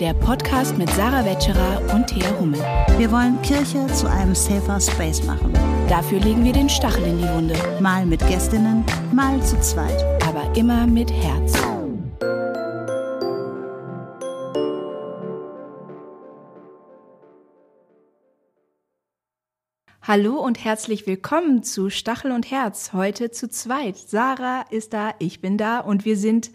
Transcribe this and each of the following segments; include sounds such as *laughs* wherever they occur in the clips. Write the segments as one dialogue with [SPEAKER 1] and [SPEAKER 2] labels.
[SPEAKER 1] der Podcast mit Sarah Wetscherer und Thea Hummel.
[SPEAKER 2] Wir wollen Kirche zu einem safer Space machen.
[SPEAKER 1] Dafür legen wir den Stachel in die Wunde.
[SPEAKER 2] Mal mit Gästinnen, mal zu zweit.
[SPEAKER 1] Aber immer mit Herz. Hallo und herzlich willkommen zu Stachel und Herz. Heute zu zweit. Sarah ist da, ich bin da und wir sind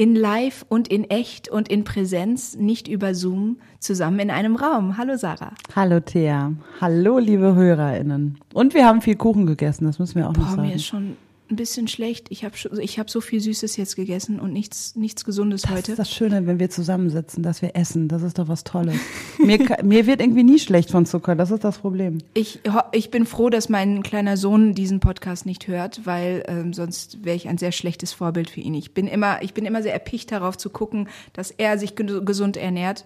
[SPEAKER 1] in Live und in echt und in Präsenz, nicht über Zoom, zusammen in einem Raum. Hallo Sarah.
[SPEAKER 3] Hallo Thea. Hallo liebe HörerInnen. Und wir haben viel Kuchen gegessen, das müssen wir auch
[SPEAKER 1] Boah,
[SPEAKER 3] noch sagen.
[SPEAKER 1] mir ist schon ein bisschen schlecht. Ich habe ich hab so viel Süßes jetzt gegessen und nichts, nichts Gesundes
[SPEAKER 3] das
[SPEAKER 1] heute.
[SPEAKER 3] ist das Schöne, wenn wir zusammensitzen, dass wir essen. Das ist doch was Tolles. *laughs* mir, mir wird irgendwie nie schlecht von Zucker, das ist das Problem.
[SPEAKER 1] Ich, ich bin froh, dass mein kleiner Sohn diesen Podcast nicht hört, weil ähm, sonst wäre ich ein sehr schlechtes Vorbild für ihn. Ich bin immer, ich bin immer sehr erpicht darauf zu gucken, dass er sich gesund ernährt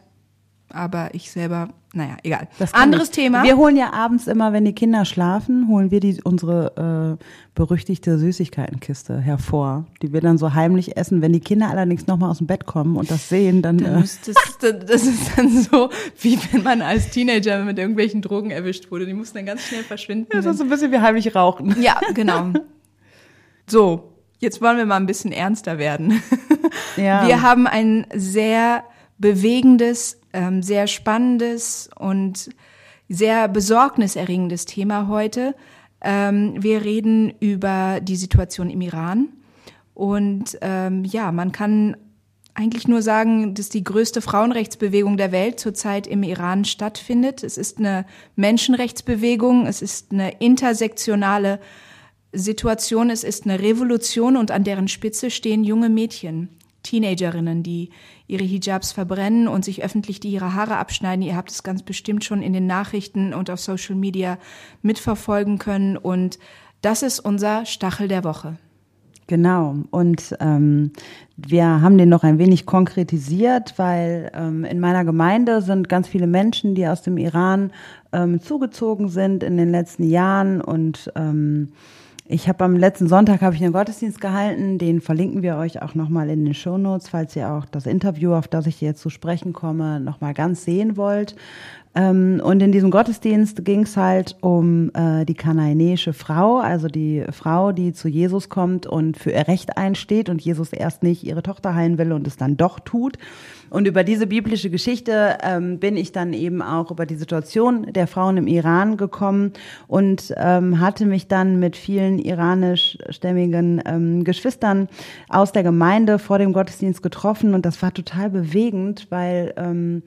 [SPEAKER 1] aber ich selber, naja, egal. Anderes
[SPEAKER 3] ich.
[SPEAKER 1] Thema.
[SPEAKER 3] Wir holen ja abends immer, wenn die Kinder schlafen, holen wir die, unsere äh, berüchtigte Süßigkeitenkiste hervor, die wir dann so heimlich essen. Wenn die Kinder allerdings nochmal aus dem Bett kommen und das sehen, dann.
[SPEAKER 1] dann
[SPEAKER 3] äh,
[SPEAKER 1] das, das ist dann so, wie wenn man als Teenager mit irgendwelchen Drogen erwischt wurde. Die mussten dann ganz schnell verschwinden.
[SPEAKER 3] Das ist so ein bisschen wie heimlich rauchen.
[SPEAKER 1] Ja, genau. So, jetzt wollen wir mal ein bisschen ernster werden.
[SPEAKER 3] Ja.
[SPEAKER 1] Wir haben ein sehr bewegendes, ähm, sehr spannendes und sehr besorgniserregendes Thema heute. Ähm, wir reden über die Situation im Iran. Und ähm, ja, man kann eigentlich nur sagen, dass die größte Frauenrechtsbewegung der Welt zurzeit im Iran stattfindet. Es ist eine Menschenrechtsbewegung, es ist eine intersektionale Situation, es ist eine Revolution und an deren Spitze stehen junge Mädchen, Teenagerinnen, die ihre Hijabs verbrennen und sich öffentlich die ihre Haare abschneiden. Ihr habt es ganz bestimmt schon in den Nachrichten und auf Social Media mitverfolgen können. Und das ist unser Stachel der Woche.
[SPEAKER 3] Genau. Und ähm, wir haben den noch ein wenig konkretisiert, weil ähm, in meiner Gemeinde sind ganz viele Menschen, die aus dem Iran ähm, zugezogen sind in den letzten Jahren und ähm, ich habe am letzten Sonntag habe ich einen Gottesdienst gehalten, den verlinken wir euch auch nochmal in den Show Notes, falls ihr auch das Interview, auf das ich jetzt zu sprechen komme, nochmal ganz sehen wollt. Ähm, und in diesem Gottesdienst ging es halt um äh, die kanaanäische Frau, also die Frau, die zu Jesus kommt und für ihr Recht einsteht und Jesus erst nicht ihre Tochter heilen will und es dann doch tut. Und über diese biblische Geschichte ähm, bin ich dann eben auch über die Situation der Frauen im Iran gekommen und ähm, hatte mich dann mit vielen iranischstämmigen ähm, Geschwistern aus der Gemeinde vor dem Gottesdienst getroffen und das war total bewegend, weil ähm,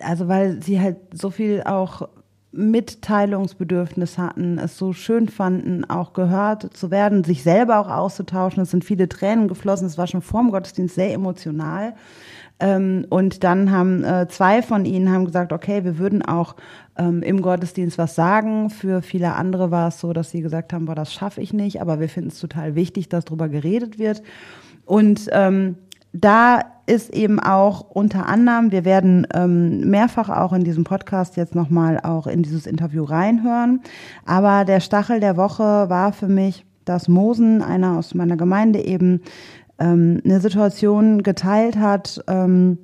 [SPEAKER 3] also weil sie halt so viel auch Mitteilungsbedürfnis hatten, es so schön fanden, auch gehört zu werden, sich selber auch auszutauschen. Es sind viele Tränen geflossen. Es war schon vor dem Gottesdienst sehr emotional. Ähm, und dann haben äh, zwei von ihnen haben gesagt, okay, wir würden auch ähm, im Gottesdienst was sagen. Für viele andere war es so, dass sie gesagt haben, boah, das schaffe ich nicht, aber wir finden es total wichtig, dass darüber geredet wird. Und ähm, da ist eben auch unter anderem, wir werden ähm, mehrfach auch in diesem Podcast jetzt nochmal auch in dieses Interview reinhören, aber der Stachel der Woche war für mich, dass Mosen, einer aus meiner Gemeinde eben, ähm, eine Situation geteilt hat, ähm,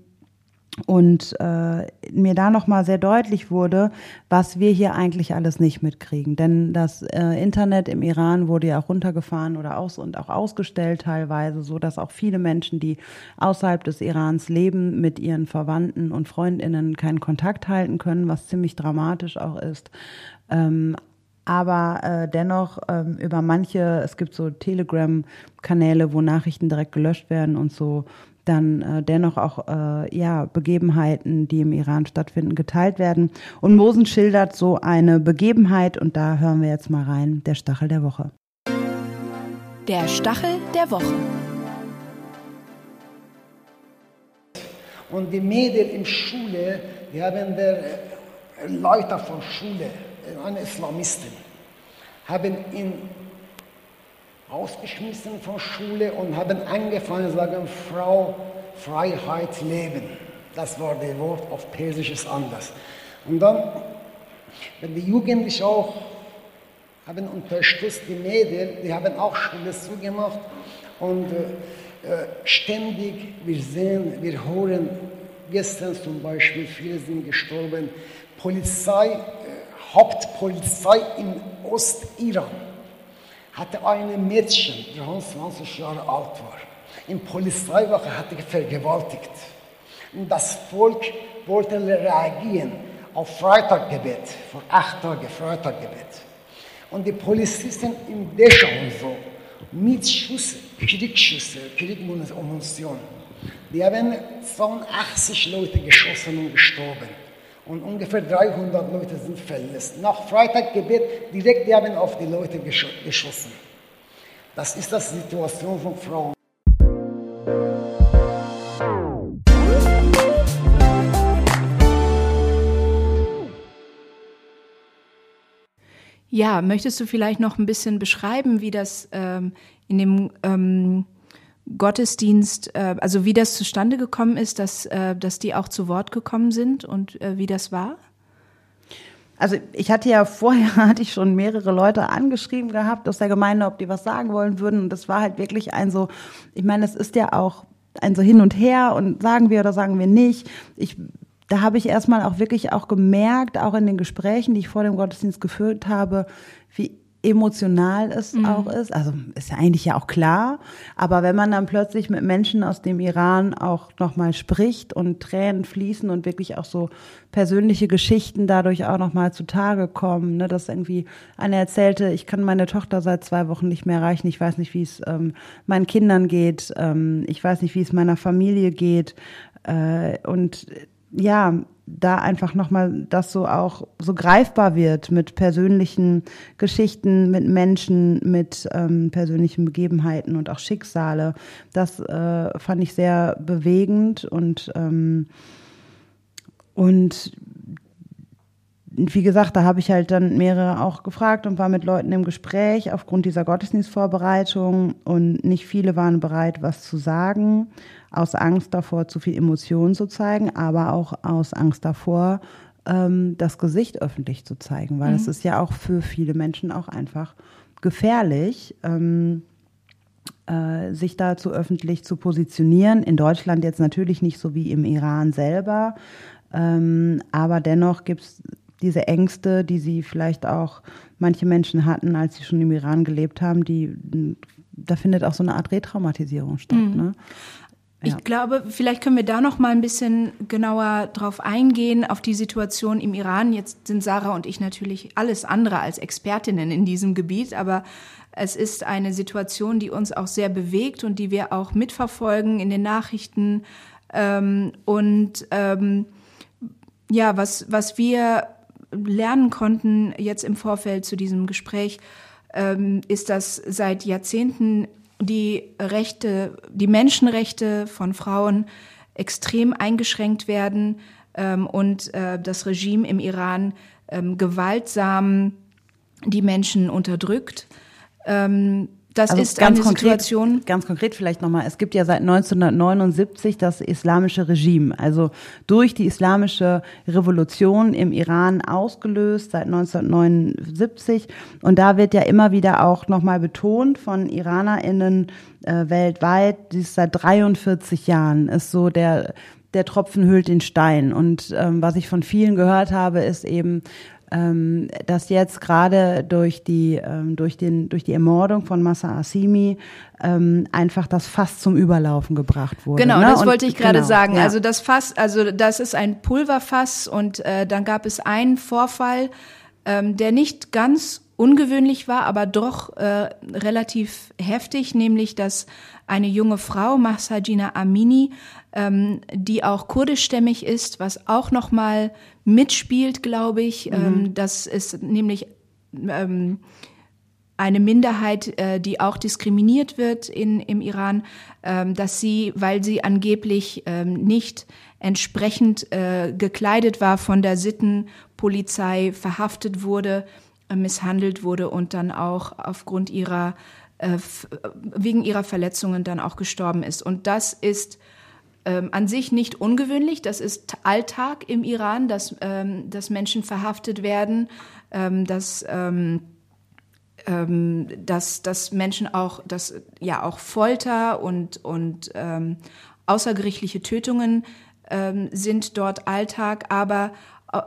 [SPEAKER 3] und äh, mir da noch mal sehr deutlich wurde, was wir hier eigentlich alles nicht mitkriegen. Denn das äh, Internet im Iran wurde ja auch runtergefahren oder aus und auch ausgestellt teilweise, so dass auch viele Menschen, die außerhalb des Irans leben, mit ihren Verwandten und Freundinnen keinen Kontakt halten können, was ziemlich dramatisch auch ist. Ähm, aber äh, dennoch ähm, über manche, es gibt so Telegram-Kanäle, wo Nachrichten direkt gelöscht werden und so dann äh, dennoch auch äh, ja Begebenheiten, die im Iran stattfinden, geteilt werden. Und Mosen schildert so eine Begebenheit und da hören wir jetzt mal rein, der Stachel der Woche.
[SPEAKER 1] Der Stachel der Woche.
[SPEAKER 4] Und die Mädel in Schule, die haben der Leute von Schule, eine Islamisten, haben ihn ausgeschmissen von Schule und haben angefangen zu sagen, Frau, Freiheit, Leben. Das war das Wort auf Persisch ist anders. Und dann, wenn die Jugendlichen auch haben unterstützt, die Medien, die haben auch Schule zugemacht und äh, ständig, wir sehen, wir hören gestern zum Beispiel, viele sind gestorben, Polizei, äh, Hauptpolizei in Ostiran hatte ein Mädchen, 23 Jahre alt war, in Polizeiwache hatte vergewaltigt. Und das Volk wollte reagieren auf Freitaggebet, vor acht Tagen Freitaggebet. Und die Polizisten in Dessau und so, mit Schüsse, Kriegsschüsse, Kriegmunition, die haben 82 Leute geschossen und gestorben. Und ungefähr 300 Leute sind verletzt. Nach Freitaggebet direkt, die haben auf die Leute geschossen. Das ist das Situation von Frauen.
[SPEAKER 1] Ja, möchtest du vielleicht noch ein bisschen beschreiben, wie das ähm, in dem ähm, Gottesdienst, äh, also wie das zustande gekommen ist, dass, äh, dass die auch zu Wort gekommen sind und äh, wie das war?
[SPEAKER 3] Also ich hatte ja vorher, *laughs* hatte ich schon mehrere Leute angeschrieben gehabt aus der Gemeinde, ob die was sagen wollen würden. Und das war halt wirklich ein so, ich meine, es ist ja auch ein so hin und her und sagen wir oder sagen wir nicht. Ich da habe ich erstmal auch wirklich auch gemerkt, auch in den Gesprächen, die ich vor dem Gottesdienst geführt habe, wie emotional es mhm. auch ist. Also ist ja eigentlich ja auch klar. Aber wenn man dann plötzlich mit Menschen aus dem Iran auch nochmal spricht und Tränen fließen und wirklich auch so persönliche Geschichten dadurch auch nochmal zutage kommen, ne, dass irgendwie eine erzählte, ich kann meine Tochter seit zwei Wochen nicht mehr erreichen, ich weiß nicht, wie es ähm, meinen Kindern geht, ähm, ich weiß nicht, wie es meiner Familie geht. Äh, und ja, da einfach nochmal das so auch so greifbar wird mit persönlichen Geschichten, mit Menschen, mit ähm, persönlichen Begebenheiten und auch Schicksale. Das äh, fand ich sehr bewegend und ähm, und wie gesagt, da habe ich halt dann mehrere auch gefragt und war mit Leuten im Gespräch aufgrund dieser Gottesdienstvorbereitung und nicht viele waren bereit, was zu sagen aus Angst davor, zu viel Emotionen zu zeigen, aber auch aus Angst davor, ähm, das Gesicht öffentlich zu zeigen, weil es mhm. ist ja auch für viele Menschen auch einfach gefährlich, ähm, äh, sich dazu öffentlich zu positionieren. In Deutschland jetzt natürlich nicht so wie im Iran selber, ähm, aber dennoch gibt es diese Ängste, die sie vielleicht auch manche Menschen hatten, als sie schon im Iran gelebt haben, die da findet auch so eine Art Retraumatisierung statt. Mhm. Ne?
[SPEAKER 1] Ich glaube, vielleicht können wir da noch mal ein bisschen genauer drauf eingehen auf die Situation im Iran. Jetzt sind Sarah und ich natürlich alles andere als Expertinnen in diesem Gebiet, aber es ist eine Situation, die uns auch sehr bewegt und die wir auch mitverfolgen in den Nachrichten. Ähm, und ähm, ja, was, was wir lernen konnten jetzt im Vorfeld zu diesem Gespräch, ähm, ist, dass seit Jahrzehnten die Rechte, die Menschenrechte von Frauen extrem eingeschränkt werden ähm, und äh, das Regime im Iran ähm, gewaltsam die Menschen unterdrückt. Ähm, das also ist
[SPEAKER 3] ganz
[SPEAKER 1] eine
[SPEAKER 3] konkret,
[SPEAKER 1] Situation.
[SPEAKER 3] Ganz konkret vielleicht nochmal. Es gibt ja seit 1979 das islamische Regime. Also durch die islamische Revolution im Iran ausgelöst seit 1979. Und da wird ja immer wieder auch nochmal betont von IranerInnen äh, weltweit, dies seit 43 Jahren ist so der, der Tropfen hüllt den Stein. Und ähm, was ich von vielen gehört habe, ist eben, ähm, dass jetzt gerade durch die ähm, durch den durch die Ermordung von Massa Asimi ähm, einfach das Fass zum Überlaufen gebracht wurde.
[SPEAKER 1] Genau,
[SPEAKER 3] ne?
[SPEAKER 1] das
[SPEAKER 3] und,
[SPEAKER 1] wollte ich gerade
[SPEAKER 3] genau,
[SPEAKER 1] sagen.
[SPEAKER 3] Ja.
[SPEAKER 1] Also das Fass, also das ist ein Pulverfass und äh, dann gab es einen Vorfall, ähm, der nicht ganz ungewöhnlich war, aber doch äh, relativ heftig, nämlich dass eine junge Frau, Mahsajina Amini, ähm, die auch kurdischstämmig ist, was auch noch mal mitspielt, glaube ich. Mhm. Ähm, das ist nämlich ähm, eine Minderheit, äh, die auch diskriminiert wird in, im Iran, ähm, dass sie, weil sie angeblich ähm, nicht entsprechend äh, gekleidet war von der Sittenpolizei, verhaftet wurde, äh, misshandelt wurde und dann auch aufgrund ihrer, äh, wegen ihrer Verletzungen dann auch gestorben ist. Und das ist ähm, an sich nicht ungewöhnlich. Das ist Alltag im Iran, dass, ähm, dass Menschen verhaftet werden, ähm, dass, ähm, ähm, dass, dass Menschen auch, dass ja auch Folter und, und ähm, außergerichtliche Tötungen sind dort Alltag, aber äh,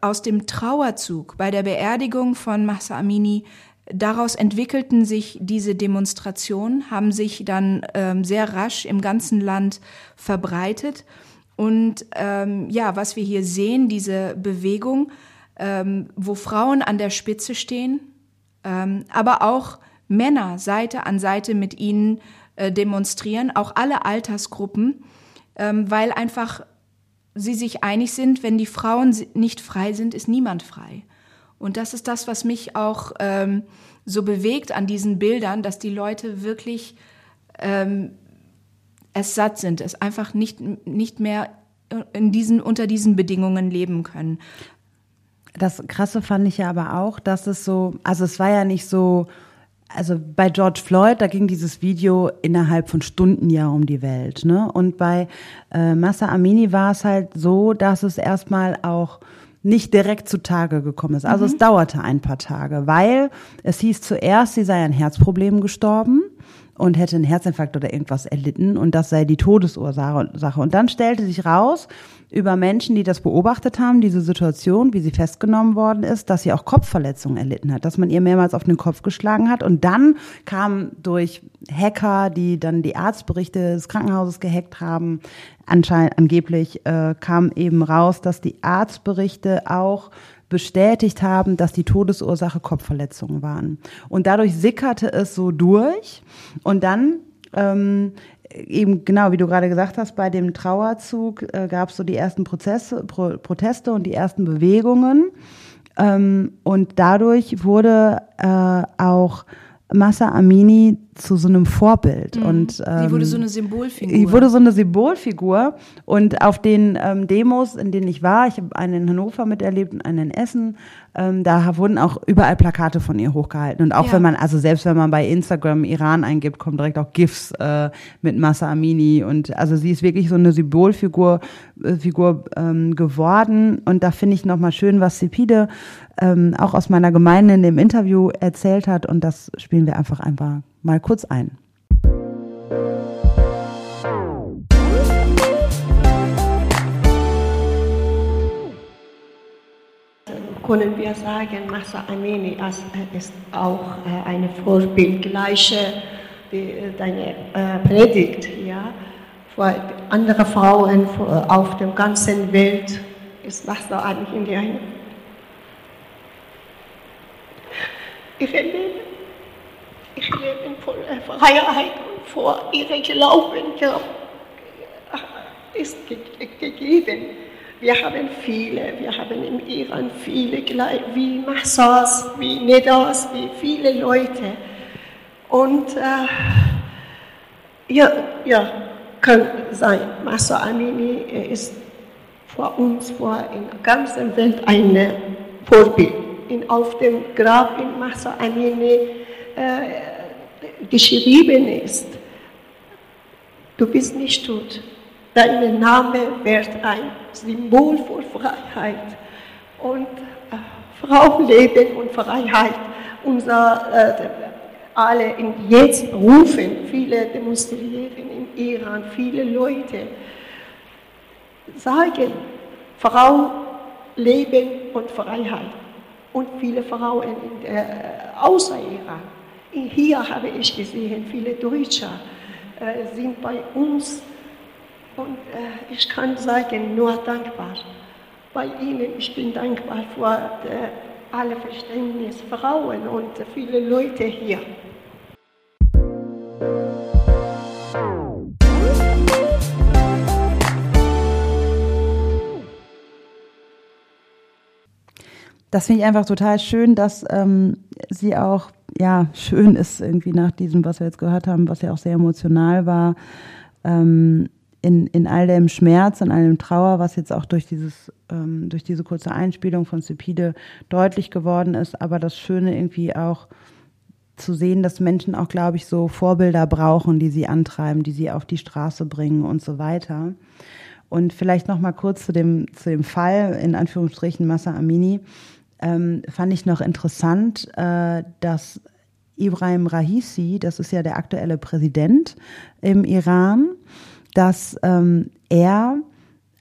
[SPEAKER 1] aus dem Trauerzug bei der Beerdigung von Mahsa Amini Daraus entwickelten sich diese Demonstrationen, haben sich dann ähm, sehr rasch im ganzen Land verbreitet. Und ähm, ja, was wir hier sehen, diese Bewegung, ähm, wo Frauen an der Spitze stehen, ähm, aber auch Männer Seite an Seite mit ihnen äh, demonstrieren, auch alle Altersgruppen, ähm, weil einfach sie sich einig sind, wenn die Frauen nicht frei sind, ist niemand frei. Und das ist das, was mich auch ähm, so bewegt an diesen Bildern, dass die Leute wirklich ähm, es satt sind, es einfach nicht, nicht mehr in diesen, unter diesen Bedingungen leben können.
[SPEAKER 3] Das Krasse fand ich ja aber auch, dass es so, also es war ja nicht so, also bei George Floyd, da ging dieses Video innerhalb von Stunden ja um die Welt, ne? Und bei äh, Massa Amini war es halt so, dass es erstmal auch nicht direkt zutage gekommen ist. Also mhm. es dauerte ein paar Tage, weil es hieß zuerst, sie sei an Herzproblemen gestorben und hätte einen Herzinfarkt oder irgendwas erlitten und das sei die Todesursache. Und dann stellte sich raus, über Menschen, die das beobachtet haben, diese Situation, wie sie festgenommen worden ist, dass sie auch Kopfverletzungen erlitten hat, dass man ihr mehrmals auf den Kopf geschlagen hat. Und dann kam durch Hacker, die dann die Arztberichte des Krankenhauses gehackt haben, anscheinend angeblich äh, kam eben raus, dass die Arztberichte auch bestätigt haben, dass die Todesursache Kopfverletzungen waren. Und dadurch sickerte es so durch. Und dann ähm, eben genau, wie du gerade gesagt hast, bei dem Trauerzug äh, gab es so die ersten Prozesse, Pro Proteste und die ersten Bewegungen. Ähm, und dadurch wurde äh, auch Massa Amini zu so einem Vorbild. Mhm. Und,
[SPEAKER 1] ähm, die wurde so eine Symbolfigur.
[SPEAKER 3] Die wurde so eine Symbolfigur. Und auf den ähm, Demos, in denen ich war, ich habe einen in Hannover miterlebt und einen in Essen, ähm, da wurden auch überall Plakate von ihr hochgehalten. Und auch ja. wenn man, also selbst wenn man bei Instagram Iran eingibt, kommen direkt auch GIFs äh, mit Massa Amini. Und also sie ist wirklich so eine Symbolfigur äh, Figur, ähm, geworden. Und da finde ich nochmal schön, was Cepide ähm, auch aus meiner Gemeinde in dem Interview erzählt hat. Und das spielen wir einfach einfach mal kurz ein.
[SPEAKER 5] können wir sagen, Massa Amini ist auch äh, eine Vorbild, gleiche wie äh, deine äh, Predigt, ja, für andere Frauen auf der ganzen Welt ist Massa Amini eine ihre Leben, ihr Leben voller Freiheit und vor ihrem Glauben ist gegeben. Wir haben viele, wir haben im Iran viele, wie Massas, wie Nedas, wie viele Leute. Und äh, ja, ja, kann sein, Massa Amini ist vor uns, vor in der ganzen Welt ein Vorbild. In, auf dem Grab in Massa Amini äh, geschrieben ist, du bist nicht tot. Dein Name wird ein Symbol für Freiheit und äh, Frauenleben und Freiheit. Unser, äh, alle in jetzt rufen, viele demonstrieren in Iran, viele Leute sagen, Frau, Leben und Freiheit. Und viele Frauen der, äh, außer Iran. Hier habe ich gesehen, viele Deutsche äh, sind bei uns und äh, ich kann sagen, nur dankbar. Bei Ihnen, ich bin dankbar für äh, alle Verständnis, Frauen und viele Leute hier.
[SPEAKER 3] Das finde ich einfach total schön, dass ähm, sie auch, ja, schön ist irgendwie nach diesem, was wir jetzt gehört haben, was ja auch sehr emotional war, ähm, in, in all dem Schmerz, in all dem Trauer, was jetzt auch durch dieses, ähm, durch diese kurze Einspielung von Cepide deutlich geworden ist, aber das Schöne irgendwie auch zu sehen, dass Menschen auch, glaube ich, so Vorbilder brauchen, die sie antreiben, die sie auf die Straße bringen und so weiter. Und vielleicht noch mal kurz zu dem, zu dem Fall, in Anführungsstrichen, Massa Amini, ähm, fand ich noch interessant, äh, dass Ibrahim Rahisi, das ist ja der aktuelle Präsident im Iran, dass ähm, er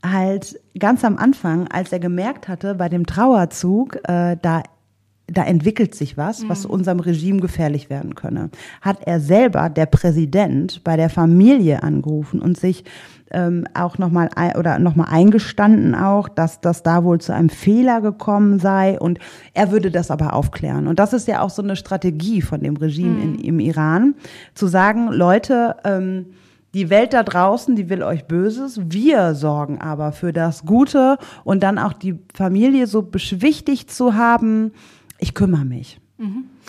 [SPEAKER 3] halt ganz am Anfang, als er gemerkt hatte, bei dem Trauerzug, äh, da da entwickelt sich was, was unserem Regime gefährlich werden könne. Hat er selber, der Präsident, bei der Familie angerufen und sich ähm, auch nochmal oder nochmal eingestanden auch, dass das da wohl zu einem Fehler gekommen sei und er würde das aber aufklären. Und das ist ja auch so eine Strategie von dem Regime in, im Iran, zu sagen, Leute, ähm, die Welt da draußen, die will euch Böses. Wir sorgen aber für das Gute und dann auch die Familie so beschwichtigt zu haben, ich kümmere mich.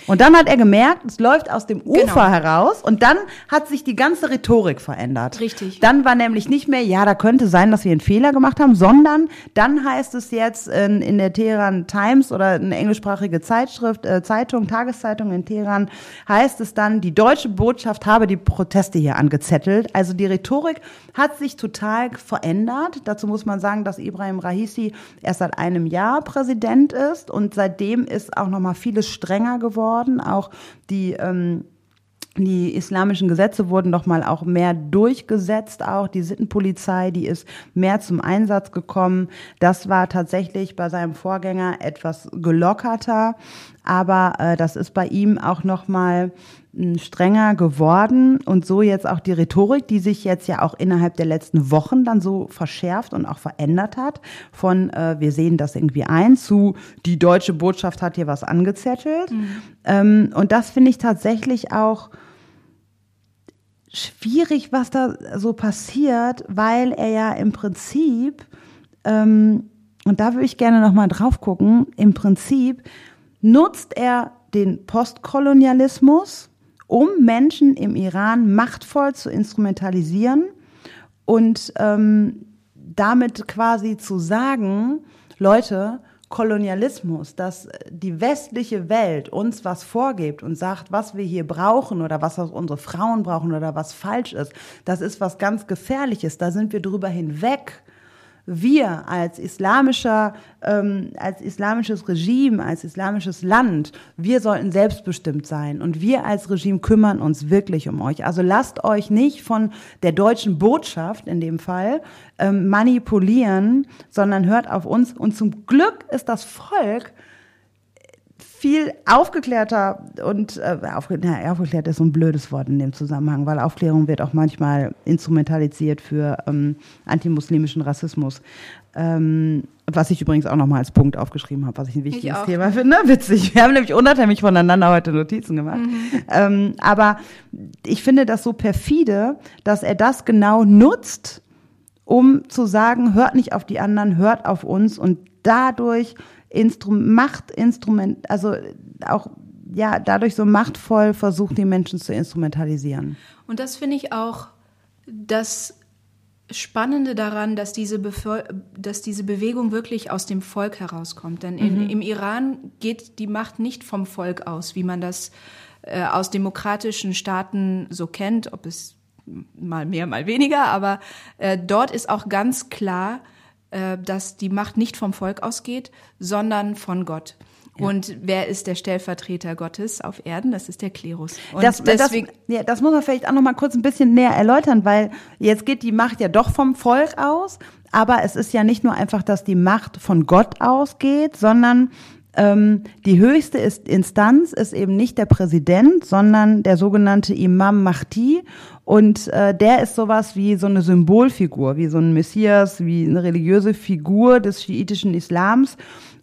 [SPEAKER 3] Und dann hat er gemerkt, es läuft aus dem Ufer
[SPEAKER 1] Genau.
[SPEAKER 3] heraus und dann hat sich die ganze Rhetorik verändert.
[SPEAKER 1] Richtig.
[SPEAKER 3] Dann war nämlich nicht mehr, ja, da könnte sein, dass wir einen Fehler gemacht haben, sondern dann heißt es jetzt in, in der Teheran Times oder eine englischsprachige Zeitschrift, äh, Zeitung, Tageszeitung in Teheran, heißt es dann, die deutsche Botschaft habe die Proteste hier angezettelt. Also die Rhetorik hat sich total verändert. Dazu muss man sagen, dass Ibrahim Raisi erst seit einem Jahr Präsident ist und seitdem ist auch noch mal vieles strenger geworden. Auch die ähm, die islamischen Gesetze wurden noch mal auch mehr durchgesetzt, auch die Sittenpolizei, die ist mehr zum Einsatz gekommen. Das war tatsächlich bei seinem Vorgänger etwas gelockerter, aber äh, das ist bei ihm auch noch mal strenger geworden und so jetzt auch die Rhetorik, die sich jetzt ja auch innerhalb der letzten Wochen dann so verschärft und auch verändert hat, von äh, wir sehen das irgendwie ein zu die deutsche Botschaft hat hier was angezettelt. Ähm, und das finde ich tatsächlich auch schwierig, was da so passiert, weil er ja im Prinzip, ähm, und da würde ich gerne nochmal drauf gucken, im Prinzip nutzt er den Postkolonialismus, um Menschen im Iran machtvoll zu instrumentalisieren und ähm, damit quasi zu sagen, Leute, Kolonialismus, dass die westliche Welt uns was vorgibt und sagt, was wir hier brauchen oder was unsere Frauen brauchen oder was falsch ist, das ist was ganz Gefährliches. Da sind wir drüber hinweg. Wir als islamischer, ähm, als islamisches Regime, als islamisches Land, wir sollten selbstbestimmt sein und wir als Regime kümmern uns wirklich um euch. Also lasst euch nicht von der deutschen Botschaft in dem Fall ähm, manipulieren, sondern hört auf uns. Und zum Glück ist das Volk viel aufgeklärter und äh, aufge na, aufgeklärt ist so ein blödes Wort in dem Zusammenhang, weil Aufklärung wird auch manchmal instrumentalisiert für ähm, antimuslimischen Rassismus. Ähm, was ich übrigens auch nochmal als Punkt aufgeschrieben habe, was ich ein wichtiges
[SPEAKER 1] auch.
[SPEAKER 3] Thema finde. *laughs* Witzig. Wir haben nämlich unabhängig voneinander heute Notizen gemacht. Ähm, aber ich finde das so perfide, dass er das genau nutzt, um zu sagen, hört nicht auf die anderen, hört auf uns und dadurch Instru Machtinstrument, also auch ja, dadurch so machtvoll versucht, die Menschen zu instrumentalisieren.
[SPEAKER 1] Und das finde ich auch das Spannende daran, dass diese, dass diese Bewegung wirklich aus dem Volk herauskommt. Denn in, im Iran geht die Macht nicht vom Volk aus, wie man das äh, aus demokratischen Staaten so kennt, ob es mal mehr, mal weniger, aber äh, dort ist auch ganz klar, dass die Macht nicht vom Volk ausgeht, sondern von Gott. Und wer ist der Stellvertreter Gottes auf Erden? Das ist der Klerus. Und
[SPEAKER 3] Das,
[SPEAKER 1] deswegen,
[SPEAKER 3] das, ja, das muss man vielleicht auch noch mal kurz ein bisschen näher erläutern, weil jetzt geht die Macht ja doch vom Volk aus, aber es ist ja nicht nur einfach, dass die Macht von Gott ausgeht, sondern die höchste Instanz ist eben nicht der Präsident, sondern der sogenannte Imam Mahdi. Und äh, der ist sowas wie so eine Symbolfigur, wie so ein Messias, wie eine religiöse Figur des schiitischen Islams.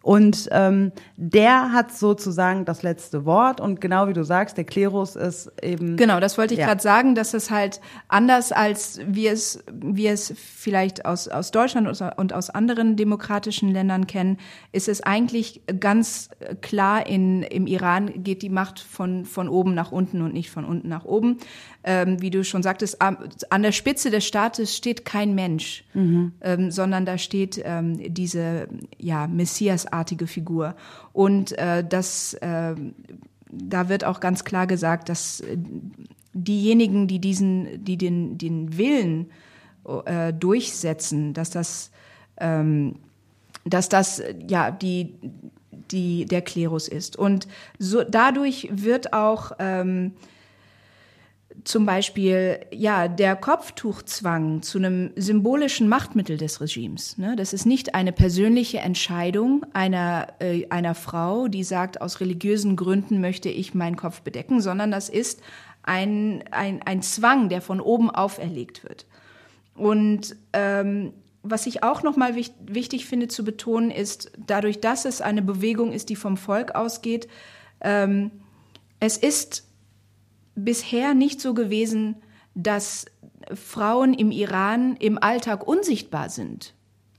[SPEAKER 3] Und ähm, der hat sozusagen das letzte Wort. Und genau wie du sagst, der Klerus ist eben.
[SPEAKER 1] Genau, das wollte ich
[SPEAKER 3] Ja.
[SPEAKER 1] gerade sagen, dass es halt anders als wir es, wir es vielleicht aus, aus Deutschland und aus anderen demokratischen Ländern kennen, ist es eigentlich ganz klar, in, im Iran geht die Macht von, von oben nach unten und nicht von unten nach oben. Ähm, wie du schon sagtest, an der Spitze des Staates steht kein Mensch, ähm, sondern da steht ähm, diese ja, Messiasartige Figur. Und äh, das äh, da wird auch ganz klar gesagt, dass äh, diejenigen, die diesen, die den, den Willen äh, durchsetzen, dass das, ähm, dass das ja die, die der Klerus ist. Und so dadurch wird auch ähm, zum Beispiel ja der Kopftuchzwang zu einem symbolischen Machtmittel des Regimes. Ne? Das ist nicht eine persönliche Entscheidung einer äh, einer Frau, die sagt, aus religiösen Gründen möchte ich meinen Kopf bedecken, sondern das ist ein ein, ein Zwang, der von oben auferlegt wird. Und ähm, was ich auch nochmal wich wichtig finde zu betonen, ist, dadurch, dass es eine Bewegung ist, die vom Volk ausgeht, ähm, es ist bisher nicht so gewesen, dass Frauen im Iran im Alltag unsichtbar sind.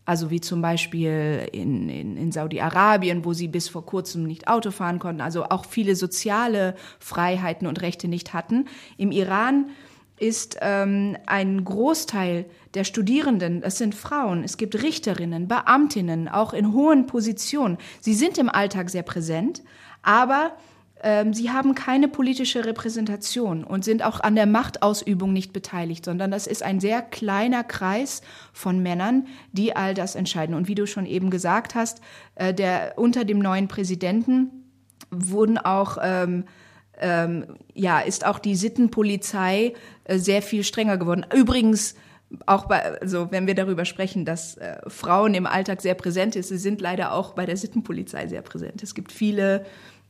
[SPEAKER 1] Also wie zum Beispiel in, in, in Saudi-Arabien, wo sie bis vor kurzem nicht Auto fahren konnten, also auch viele soziale Freiheiten und Rechte nicht hatten. Im Iran ist ähm, ein Großteil der Studierenden, das sind Frauen, es gibt Richterinnen, Beamtinnen, auch in hohen Positionen. Sie sind im Alltag sehr präsent, aber sie haben keine politische Repräsentation und sind auch an der Machtausübung nicht beteiligt, sondern das ist ein sehr kleiner Kreis von Männern, die all das entscheiden. Und wie du schon eben gesagt hast, äh, der unter dem neuen Präsidenten wurden auch ähm, ähm, ja ist auch die Sittenpolizei äh, sehr viel strenger geworden. Übrigens auch bei, also wenn wir darüber sprechen, dass äh, Frauen im Alltag sehr präsent ist, sie sind leider auch bei der Sittenpolizei sehr präsent. Es gibt viele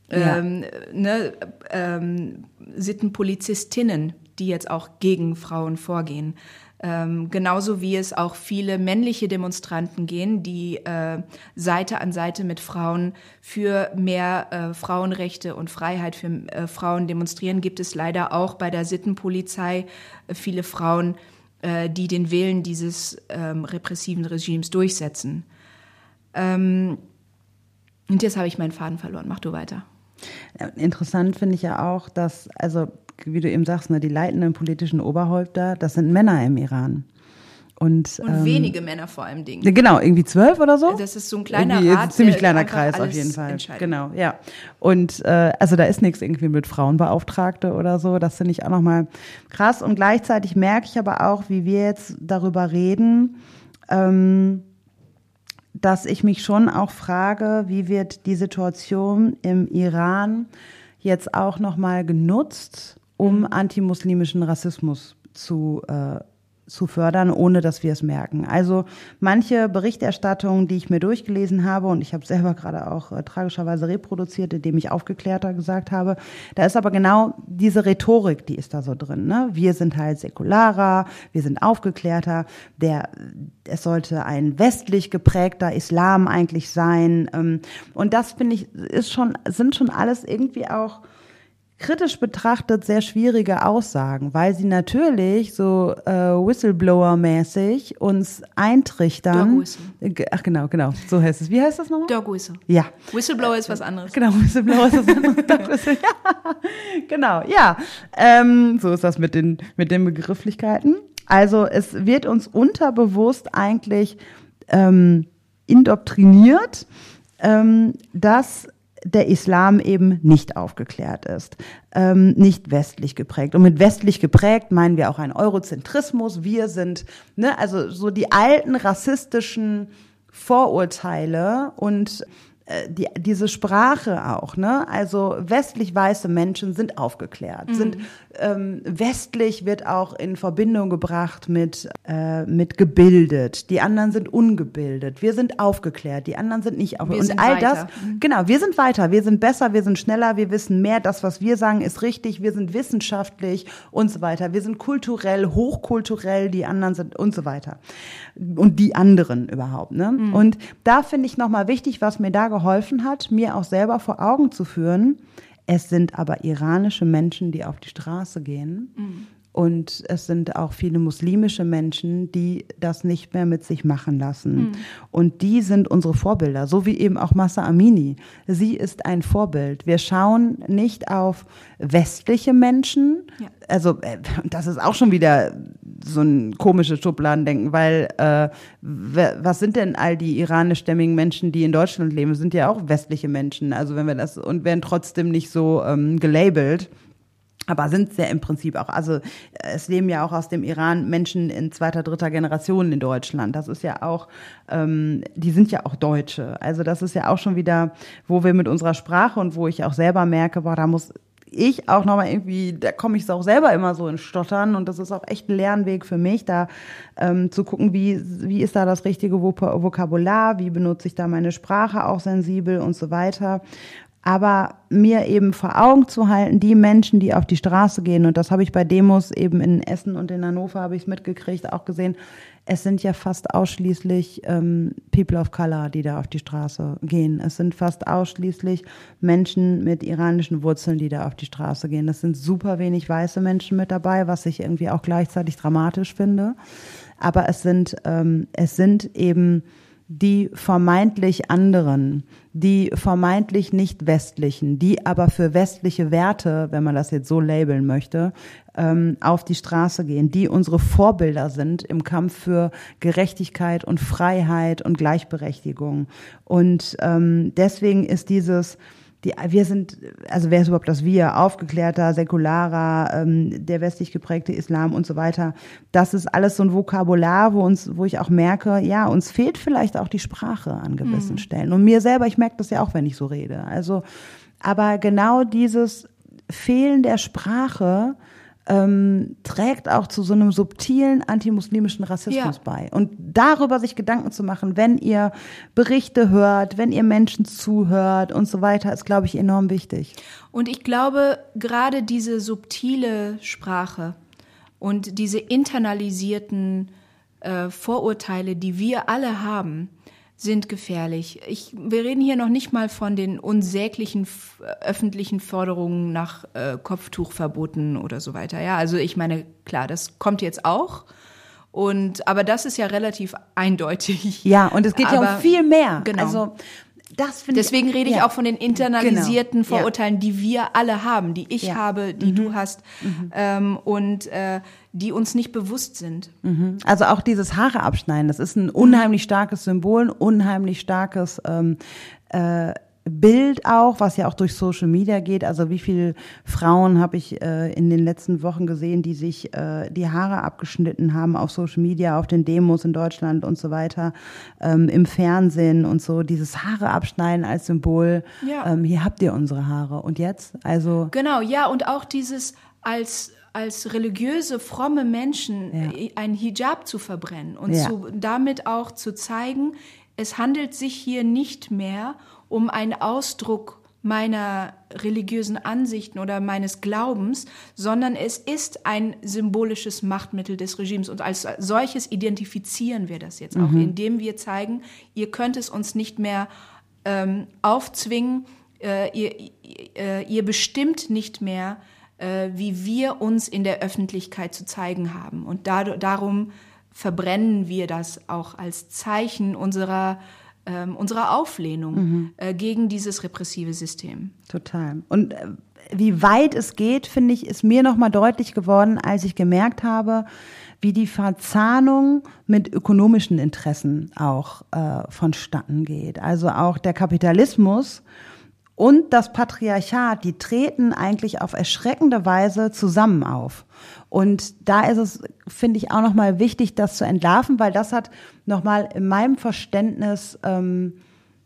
[SPEAKER 1] ähm, ne, ähm, Sittenpolizistinnen, die jetzt auch gegen Frauen vorgehen. Ähm, genauso wie es auch viele männliche Demonstranten gehen, die äh, Seite an Seite mit Frauen für mehr äh, Frauenrechte und Freiheit für äh, Frauen demonstrieren, gibt es leider auch bei der Sittenpolizei äh, viele Frauen, äh, die den Willen dieses ähm, repressiven Regimes durchsetzen. Ähm, und jetzt habe ich meinen Faden verloren. Mach du weiter.
[SPEAKER 3] Interessant finde ich ja auch, dass, also wie du eben sagst, ne, die leitenden politischen Oberhäupter, das sind Männer im Iran. Und,
[SPEAKER 1] und ähm, wenige Männer vor allem Dingen.
[SPEAKER 3] Genau, irgendwie zwölf oder so.
[SPEAKER 1] Das ist so ein kleiner irgendwie Rat,
[SPEAKER 3] ein ziemlich kleiner Kreis auf jeden Fall. Genau, ja. Und äh, also da ist nichts irgendwie mit Frauenbeauftragte oder so. Das finde ich auch nochmal krass. Und gleichzeitig merke ich aber auch, wie wir jetzt darüber reden. Ähm, dass ich mich schon auch frage, wie wird die Situation im Iran jetzt auch nochmal genutzt, um mhm. antimuslimischen Rassismus zu äh, zu fördern, ohne dass wir es merken. Also manche Berichterstattungen, die ich mir durchgelesen habe, und ich habe selber gerade auch äh, tragischerweise reproduziert, indem ich aufgeklärter gesagt habe, da ist aber genau diese Rhetorik, die ist da so drin. Ne? Wir sind halt säkularer, wir sind aufgeklärter, der, es sollte ein westlich geprägter Islam eigentlich sein. Ähm, und das finde ich, ist schon, sind schon alles irgendwie auch kritisch betrachtet sehr schwierige Aussagen, weil sie natürlich so äh, Whistleblower-mäßig uns eintrichtern.
[SPEAKER 1] Dog Whistle.
[SPEAKER 3] Ach genau, genau, so heißt es. Wie heißt das nochmal?
[SPEAKER 1] Dog Whistle.
[SPEAKER 3] Ja.
[SPEAKER 1] Whistleblower ist was anderes.
[SPEAKER 3] Genau, Whistleblower ist was anderes. *laughs* Dog Whistle, ja. Genau, ja. Ähm, so ist das mit den, mit den Begrifflichkeiten. Also es wird uns unterbewusst eigentlich ähm, indoktriniert, ähm, dass der Islam eben nicht aufgeklärt ist, ähm, nicht westlich geprägt. Und mit westlich geprägt meinen wir auch einen Eurozentrismus. Wir sind, ne, also so die alten rassistischen Vorurteile und die, diese Sprache auch, ne? Also westlich weiße Menschen sind aufgeklärt, mhm. sind ähm, westlich wird auch in Verbindung gebracht mit äh, mit gebildet. Die anderen sind ungebildet. Wir sind aufgeklärt, die anderen sind nicht aufgeklärt. Und all weiter. das, mhm. genau, wir sind weiter, wir sind besser, wir sind schneller, wir wissen mehr. Das, was wir sagen, ist richtig. Wir sind wissenschaftlich und so weiter. Wir sind kulturell, hochkulturell. Die anderen sind und so weiter und die anderen überhaupt. Ne? Mhm. Und da finde ich nochmal wichtig, was mir da geholfen hat, mir auch selber vor Augen zu führen. Es sind aber iranische Menschen, die auf die Straße gehen. Mhm. Und es sind auch viele muslimische Menschen, die das nicht mehr mit sich machen lassen. Mhm. Und die sind unsere Vorbilder, so wie eben auch Massa Amini. Sie ist ein Vorbild. Wir schauen nicht auf westliche Menschen. Ja. Also äh, das ist auch schon wieder so ein komisches Schubladendenken, weil äh, was sind denn all die iranischstämmigen Menschen, die in Deutschland leben? Sind ja auch westliche Menschen. Also wenn wir das und werden trotzdem nicht so ähm, gelabelt aber sind sehr im Prinzip auch, also es leben ja auch aus dem Iran Menschen in zweiter, dritter Generation in Deutschland. Das ist ja auch, ähm, die sind ja auch Deutsche. Also das ist ja auch schon wieder, wo wir mit unserer Sprache und wo ich auch selber merke, boah, da muss ich auch nochmal irgendwie, da komme ich auch selber immer so in Stottern und das ist auch echt ein Lernweg für mich, da ähm, zu gucken, wie, wie ist da das richtige Vokabular, wie benutze ich da meine Sprache auch sensibel und so weiter aber mir eben vor Augen zu halten, die Menschen, die auf die Straße gehen, und das habe ich bei Demos eben in Essen und in Hannover habe ich es mitgekriegt, auch gesehen, es sind ja fast ausschließlich ähm, People of Color, die da auf die Straße gehen. Es sind fast ausschließlich Menschen mit iranischen Wurzeln, die da auf die Straße gehen. Es sind super wenig weiße Menschen mit dabei, was ich irgendwie auch gleichzeitig dramatisch finde. Aber es sind, ähm, es sind eben die vermeintlich anderen, die vermeintlich nicht westlichen, die aber für westliche Werte, wenn man das jetzt so labeln möchte, ähm, auf die Straße gehen, die unsere Vorbilder sind im Kampf für Gerechtigkeit und Freiheit und Gleichberechtigung. Und ähm, deswegen ist dieses die, wir sind, also wer ist überhaupt das Wir? Aufgeklärter, säkularer, ähm, der westlich geprägte Islam und so weiter. Das ist alles so ein Vokabular, wo uns, wo ich auch merke, ja, uns fehlt vielleicht auch die Sprache an gewissen mhm. Stellen. Und mir selber, ich merke das ja auch, wenn ich so rede. Also, aber genau dieses Fehlen der Sprache, ähm, trägt auch zu so einem subtilen antimuslimischen Rassismus ja. bei. Und darüber sich Gedanken zu machen, wenn ihr Berichte hört, wenn ihr Menschen zuhört und so weiter, ist, glaube ich, enorm wichtig.
[SPEAKER 1] Und ich glaube, gerade diese subtile Sprache und diese internalisierten äh, Vorurteile, die wir alle haben, sind gefährlich. Ich, wir reden hier noch nicht mal von den unsäglichen öffentlichen Forderungen nach äh, Kopftuchverboten oder so weiter. Ja, also ich meine, klar, das kommt jetzt auch. Und, aber das ist ja relativ eindeutig.
[SPEAKER 3] Ja, und es geht aber, ja um viel mehr.
[SPEAKER 1] Genau.
[SPEAKER 3] Also,
[SPEAKER 1] das Deswegen ich, rede ich ja. auch von den internalisierten genau. Vorurteilen, ja. die wir alle haben, die ich ja. habe, die mhm. du hast mhm. ähm, und äh, die uns nicht bewusst sind.
[SPEAKER 3] Mhm. Also auch dieses Haare abschneiden, das ist ein unheimlich starkes Symbol, ein unheimlich starkes ähm, äh, Bild auch, was ja auch durch Social Media geht. Also wie viele Frauen habe ich äh, in den letzten Wochen gesehen, die sich äh, die Haare abgeschnitten haben auf Social Media, auf den Demos in Deutschland und so weiter, ähm, im Fernsehen und so. Dieses Haare abschneiden als Symbol. Ja. Ähm, hier habt ihr unsere Haare. Und jetzt? Also
[SPEAKER 1] genau, ja und auch dieses als als religiöse, fromme Menschen ja. Äh, ein Hijab zu verbrennen und ja. zu, damit auch zu zeigen, es handelt sich hier nicht mehr um einen Ausdruck meiner religiösen Ansichten oder meines Glaubens, sondern es ist ein symbolisches Machtmittel des Regimes. Und als solches identifizieren wir das jetzt auch, mhm. indem wir zeigen, ihr könnt es uns nicht mehr ähm, aufzwingen, äh, ihr, äh, ihr bestimmt nicht mehr, äh, wie wir uns in der Öffentlichkeit zu zeigen haben. Und da, darum verbrennen wir das auch als Zeichen unserer ähm, unserer Auflehnung mhm. äh, gegen dieses repressive System.
[SPEAKER 3] Total. Und äh, wie weit es geht, finde ich, ist mir nochmal deutlich geworden, als ich gemerkt habe, wie die Verzahnung mit ökonomischen Interessen auch äh, vonstatten geht. Also auch der Kapitalismus und das Patriarchat, die treten eigentlich auf erschreckende Weise zusammen auf. Und da ist es, finde ich, auch nochmal wichtig, das zu entlarven, weil das hat nochmal in meinem Verständnis ähm,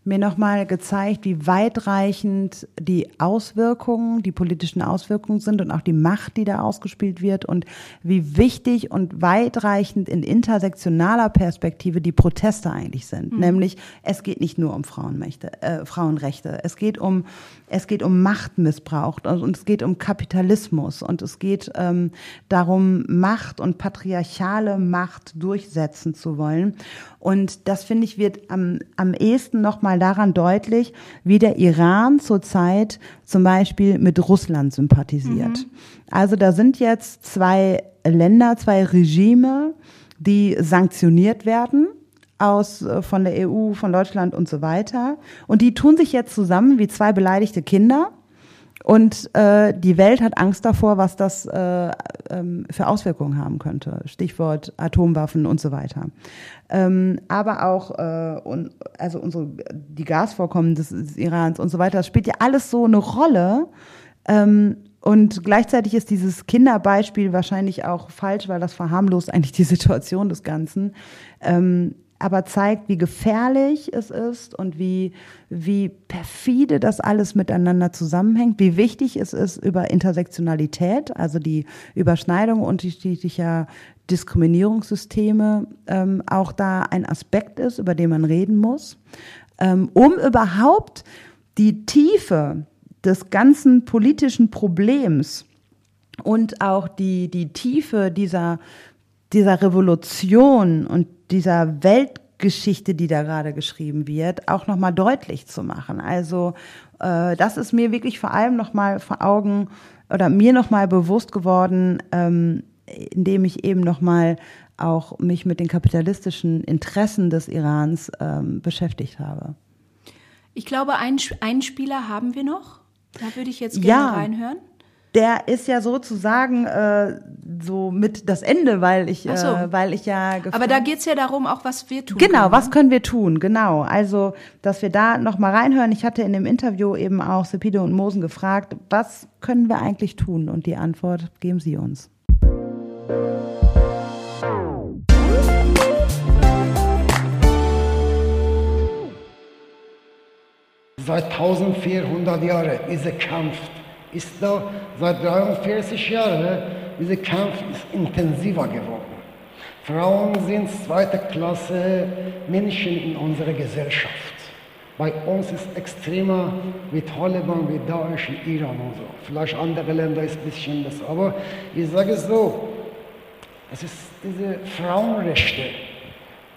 [SPEAKER 3] mir nochmal gezeigt, wie weitreichend die Auswirkungen, die politischen Auswirkungen sind und auch die Macht, die da ausgespielt wird und wie wichtig und weitreichend in intersektionaler Perspektive die Proteste eigentlich sind. Mhm. Nämlich, es geht nicht nur um Frauenmächte, äh, Frauenrechte, es geht um es geht um Machtmissbrauch und es geht um Kapitalismus und es geht ähm, darum, Macht und patriarchale Macht durchsetzen zu wollen. Und das finde ich wird am, am ehesten nochmal daran deutlich, wie der Iran zurzeit zum Beispiel mit Russland sympathisiert. Mhm. Also da sind jetzt zwei Länder, zwei Regime, die sanktioniert werden aus äh, von der EU, von Deutschland und so weiter. Und die tun sich jetzt zusammen wie zwei beleidigte Kinder. Und äh, die Welt hat Angst davor, was das äh, ähm, für Auswirkungen haben könnte. Stichwort Atomwaffen und so weiter. Ähm, aber auch äh, und, also unsere die Gasvorkommen des, des Irans und so weiter. Das spielt ja alles so eine Rolle. Ähm, und gleichzeitig ist dieses Kinderbeispiel wahrscheinlich auch falsch, weil das verharmlost eigentlich die Situation des Ganzen. Ähm, aber zeigt, wie gefährlich es ist und wie, wie perfide das alles miteinander zusammenhängt, wie wichtig es ist über Intersektionalität, also die Überschneidung unterschiedlicher Diskriminierungssysteme, ähm, auch da ein Aspekt ist, über den man reden muss, ähm, um überhaupt die Tiefe des ganzen politischen Problems und auch die, die Tiefe dieser, dieser Revolution und dieser Weltgeschichte, die da gerade geschrieben wird, auch nochmal deutlich zu machen. Also äh, das ist mir wirklich vor allem nochmal vor Augen oder mir nochmal bewusst geworden, ähm, indem ich eben nochmal auch mich mit den kapitalistischen Interessen des Irans ähm, beschäftigt habe.
[SPEAKER 1] Ich glaube, einen, einen Spieler haben wir noch. Da würde ich jetzt gerne ja, reinhören.
[SPEAKER 3] Der ist ja sozusagen äh, so mit das Ende, weil ich, so. äh, weil ich ja.
[SPEAKER 1] Aber da geht's ja darum, auch was wir tun.
[SPEAKER 3] Genau, können, was ne? können wir tun? Genau. Also, dass wir da noch mal reinhören. Ich hatte in dem Interview eben auch Sepide und Mosen gefragt, was können wir eigentlich tun? Und die Antwort geben Sie uns.
[SPEAKER 4] Seit 1400 Jahren dieser Kampf ist da, seit 43 Jahren, dieser Kampf ist intensiver geworden. Frauen sind zweite Klasse Menschen in unserer Gesellschaft. Bei uns ist extremer wie Taliban, wie Daesh in Iran und so. Vielleicht andere Länder ist ein bisschen besser. Aber ich sage es so, es ist diese Frauenrechte.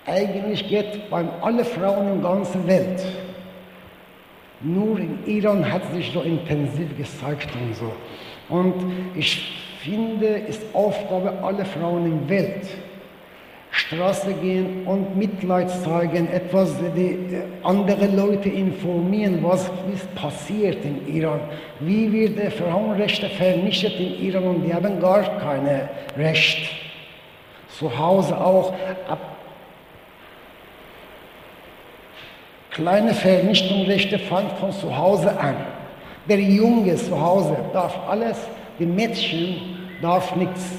[SPEAKER 4] Eigentlich geht bei allen Frauen in der ganzen Welt nur in Iran hat sich so intensiv gezeigt und so. Und ich finde, ist Aufgabe aller Frauen in der Welt, Straße gehen und Mitleid zeigen, etwas die andere Leute informieren, was ist passiert in Iran, wie wird die Frauenrechte vernichtet in Iran und die haben gar keine Recht. Zu Hause auch ab Kleine Vernichtungsrechte fangen von zu Hause an. Der Junge zu Hause darf alles, die Mädchen darf nichts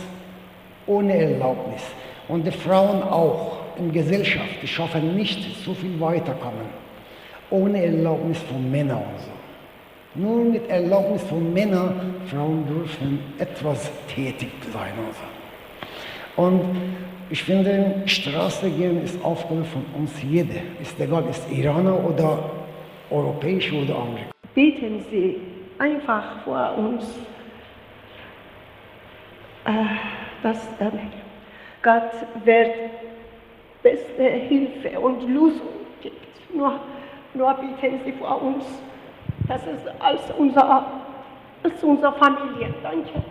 [SPEAKER 4] ohne Erlaubnis. Und die Frauen auch in Gesellschaft, die schaffen nicht so viel weiterkommen. Ohne Erlaubnis von Männern und so. Nur mit Erlaubnis von Männern, Frauen dürfen etwas tätig sein und so. Und ich finde, Straße gehen ist Aufgabe von uns jeder. Ist egal, ist Iraner oder europäisch oder Amerikaner.
[SPEAKER 5] Beten Sie einfach vor uns, dass Gott wird beste Hilfe und Lösung gibt. Nur, nur beten Sie vor uns. Das ist als unser, als unsere Familie. Danke.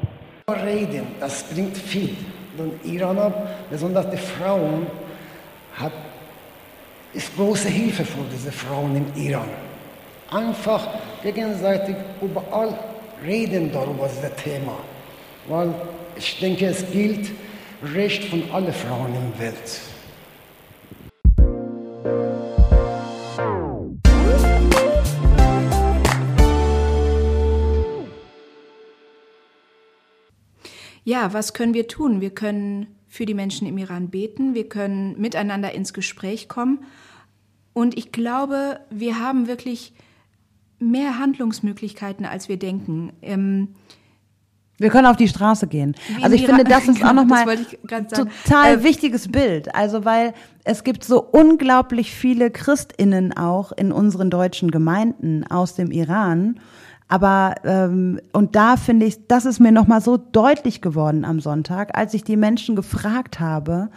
[SPEAKER 4] Reden, das bringt viel den Iraner, besonders die Frauen, hat, ist große Hilfe für diese Frauen im Iran. Einfach gegenseitig überall reden darüber, das Thema. Weil ich denke, es gilt Recht von allen Frauen in der Welt.
[SPEAKER 1] Ja, was können wir tun? Wir können für die Menschen im Iran beten, wir können miteinander ins Gespräch kommen. Und ich glaube, wir haben wirklich mehr Handlungsmöglichkeiten, als wir denken. Ähm,
[SPEAKER 3] wir können auf die Straße gehen. Also ich finde, das *laughs* ist auch nochmal ein total äh, wichtiges Bild. Also weil es gibt so unglaublich viele Christinnen auch in unseren deutschen Gemeinden aus dem Iran. Aber ähm, und da finde ich, das ist mir noch mal so deutlich geworden am Sonntag, als ich die Menschen gefragt habe,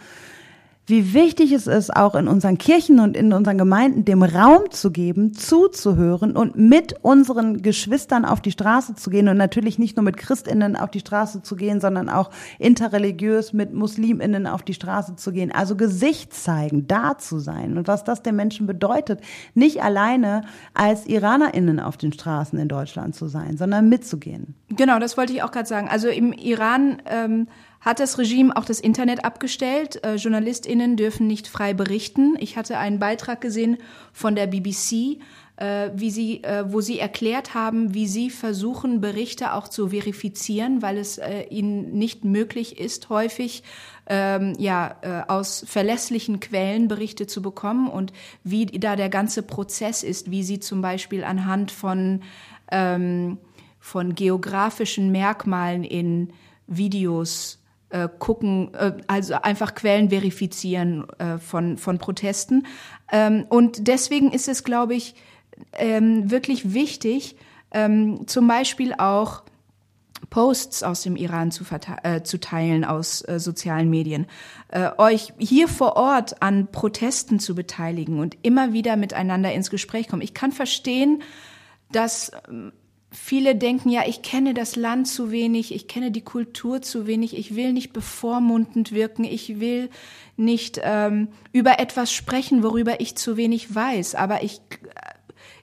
[SPEAKER 3] wie wichtig es ist, auch in unseren Kirchen und in unseren Gemeinden dem Raum zu geben, zuzuhören und mit unseren Geschwistern auf die Straße zu gehen und natürlich nicht nur mit Christinnen auf die Straße zu gehen, sondern auch interreligiös mit Musliminnen auf die Straße zu gehen. Also Gesicht zeigen, da zu sein und was das den Menschen bedeutet, nicht alleine als Iranerinnen auf den Straßen in Deutschland zu sein, sondern mitzugehen.
[SPEAKER 1] Genau, das wollte ich auch gerade sagen. Also im Iran ähm, hat das Regime auch das Internet abgestellt. Äh, JournalistInnen dürfen nicht frei berichten. Ich hatte einen Beitrag gesehen von der BBC, äh, wie sie, äh, wo sie erklärt haben, wie sie versuchen, Berichte auch zu verifizieren, weil es äh, ihnen nicht möglich ist, häufig ähm, ja äh, aus verlässlichen Quellen Berichte zu bekommen und wie da der ganze Prozess ist, wie sie zum Beispiel anhand von ähm, von geografischen Merkmalen in Videos äh, gucken, äh, also einfach Quellen verifizieren äh, von, von Protesten. Ähm, und deswegen ist es, glaube ich, ähm, wirklich wichtig, ähm, zum Beispiel auch Posts aus dem Iran zu, äh, zu teilen aus äh, sozialen Medien, äh, euch hier vor Ort an Protesten zu beteiligen und immer wieder miteinander ins Gespräch kommen. Ich kann verstehen, dass ähm, viele denken, ja, ich kenne das Land zu wenig, ich kenne die Kultur zu wenig, ich will nicht bevormundend wirken, ich will nicht ähm, über etwas sprechen, worüber ich zu wenig weiß. Aber ich,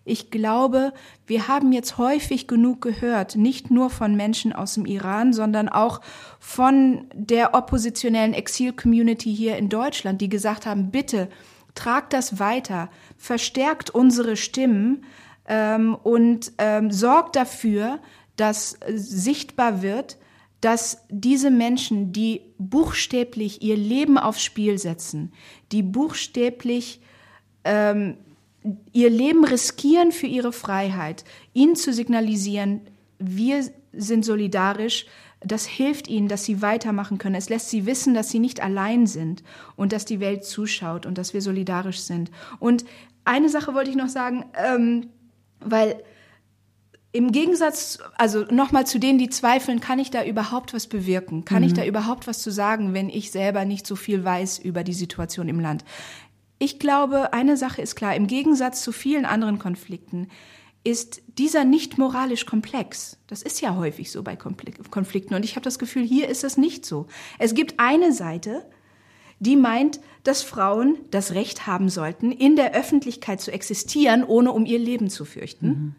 [SPEAKER 1] ich glaube, wir haben jetzt häufig genug gehört, nicht nur von Menschen aus dem Iran, sondern auch von der oppositionellen Exil-Community hier in Deutschland, die gesagt haben, bitte tragt das weiter, verstärkt unsere Stimmen, ähm, und ähm, sorgt dafür, dass sichtbar wird, dass diese Menschen, die buchstäblich ihr Leben aufs Spiel setzen, die buchstäblich ähm, ihr Leben riskieren für ihre Freiheit, ihnen zu signalisieren, wir sind solidarisch, das hilft ihnen, dass sie weitermachen können. Es lässt sie wissen, dass sie nicht allein sind und dass die Welt zuschaut und dass wir solidarisch sind. Und eine Sache wollte ich noch sagen, ähm, weil im Gegensatz, also nochmal zu denen, die zweifeln, kann ich da überhaupt was bewirken? Kann mhm. ich da überhaupt was zu sagen, wenn ich selber nicht so viel weiß über die Situation im Land? Ich glaube, eine Sache ist klar, im Gegensatz zu vielen anderen Konflikten ist dieser nicht moralisch komplex. Das ist ja häufig so bei Konflikten. Und ich habe das Gefühl, hier ist es nicht so. Es gibt eine Seite, die meint, dass Frauen das Recht haben sollten, in der Öffentlichkeit zu existieren, ohne um ihr Leben zu fürchten. Mhm.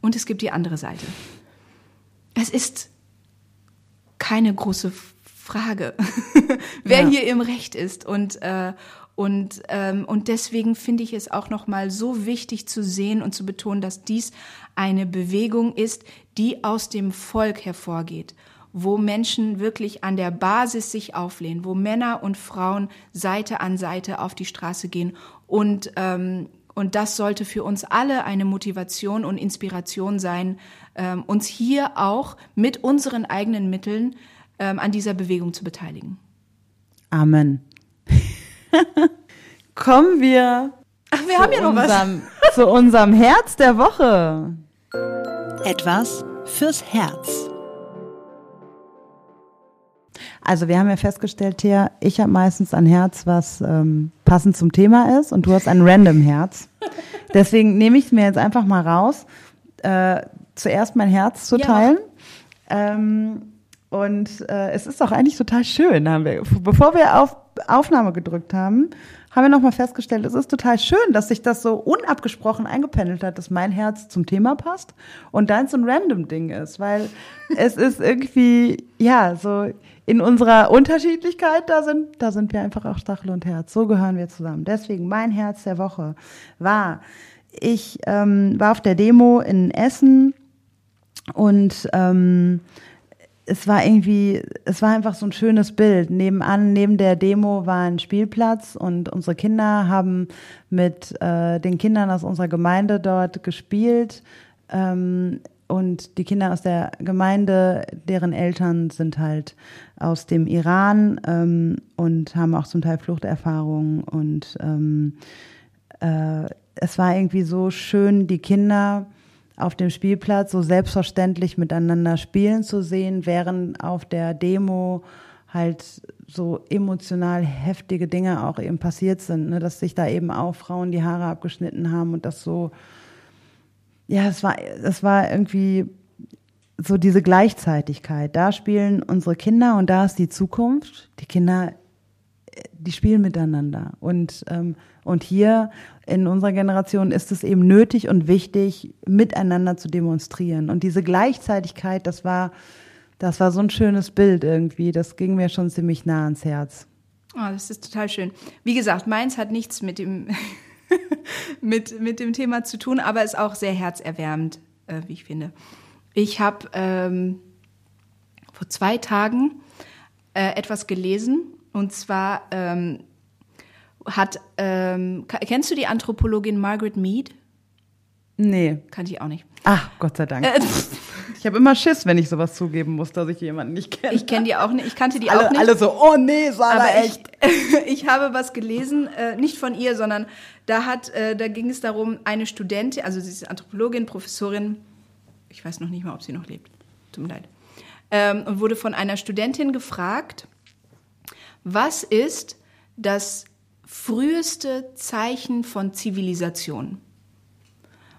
[SPEAKER 1] Und es gibt die andere Seite. Es ist keine große Frage, *laughs* wer ja. hier im Recht ist. Und, äh, und, ähm, und deswegen finde ich es auch nochmal so wichtig zu sehen und zu betonen, dass dies eine Bewegung ist, die aus dem Volk hervorgeht wo Menschen wirklich an der Basis sich auflehnen, wo Männer und Frauen Seite an Seite auf die Straße gehen. Und, ähm, und das sollte für uns alle eine Motivation und Inspiration sein, ähm, uns hier auch mit unseren eigenen Mitteln ähm, an dieser Bewegung zu beteiligen.
[SPEAKER 3] Amen. *laughs* Kommen wir,
[SPEAKER 1] Ach, wir haben ja noch
[SPEAKER 3] unserem, was. zu unserem Herz der Woche.
[SPEAKER 2] Etwas fürs Herz.
[SPEAKER 3] Also wir haben ja festgestellt, Thea, ich habe meistens ein Herz, was ähm, passend zum Thema ist und du hast ein random Herz. *laughs* Deswegen nehme ich es mir jetzt einfach mal raus, äh, zuerst mein Herz zu teilen. Ja. Ähm, und äh, es ist auch eigentlich total schön, haben wir, bevor wir auf Aufnahme gedrückt haben, haben wir nochmal festgestellt, es ist total schön, dass sich das so unabgesprochen eingependelt hat, dass mein Herz zum Thema passt und dein so ein random Ding ist, weil es ist irgendwie, ja, so in unserer Unterschiedlichkeit, da sind, da sind wir einfach auch Stachel und Herz. So gehören wir zusammen. Deswegen mein Herz der Woche war, ich ähm, war auf der Demo in Essen und ähm, es war irgendwie, es war einfach so ein schönes Bild. Nebenan, neben der Demo war ein Spielplatz und unsere Kinder haben mit äh, den Kindern aus unserer Gemeinde dort gespielt. Ähm, und die Kinder aus der Gemeinde, deren Eltern sind halt aus dem Iran ähm, und haben auch zum Teil Fluchterfahrungen. Und ähm, äh, es war irgendwie so schön, die Kinder auf dem Spielplatz so selbstverständlich miteinander spielen zu sehen, während auf der Demo halt so emotional heftige Dinge auch eben passiert sind, ne? dass sich da eben auch Frauen die Haare abgeschnitten haben und das so ja, es war, es war irgendwie so diese Gleichzeitigkeit. Da spielen unsere Kinder und da ist die Zukunft. Die Kinder, die spielen miteinander. Und, ähm, und hier in unserer Generation ist es eben nötig und wichtig, miteinander zu demonstrieren. Und diese Gleichzeitigkeit, das war, das war so ein schönes Bild irgendwie. Das ging mir schon ziemlich nah ans Herz.
[SPEAKER 1] Oh, das ist total schön. Wie gesagt, meins hat nichts mit dem *laughs* mit, mit dem Thema zu tun, aber ist auch sehr herzerwärmend, äh, wie ich finde. Ich habe ähm, vor zwei Tagen äh, etwas gelesen und zwar ähm, hat, ähm, kennst du die Anthropologin Margaret Mead?
[SPEAKER 3] Nee.
[SPEAKER 1] Kannte ich auch nicht.
[SPEAKER 3] Ach, Gott sei Dank. Äh, *laughs* ich habe immer Schiss, wenn ich sowas zugeben muss, dass ich jemanden nicht kenne.
[SPEAKER 1] Ich kenne die auch nicht. Ich kannte die
[SPEAKER 3] alle,
[SPEAKER 1] auch nicht.
[SPEAKER 3] Alle so, oh nee, Sarah,
[SPEAKER 1] Aber
[SPEAKER 3] echt.
[SPEAKER 1] Ich, *laughs* ich habe was gelesen, äh, nicht von ihr, sondern da hat, äh, da ging es darum, eine Studentin, also sie ist Anthropologin, Professorin, ich weiß noch nicht mal, ob sie noch lebt. Tut mir leid. Ähm, und wurde von einer Studentin gefragt, was ist das früheste Zeichen von Zivilisation?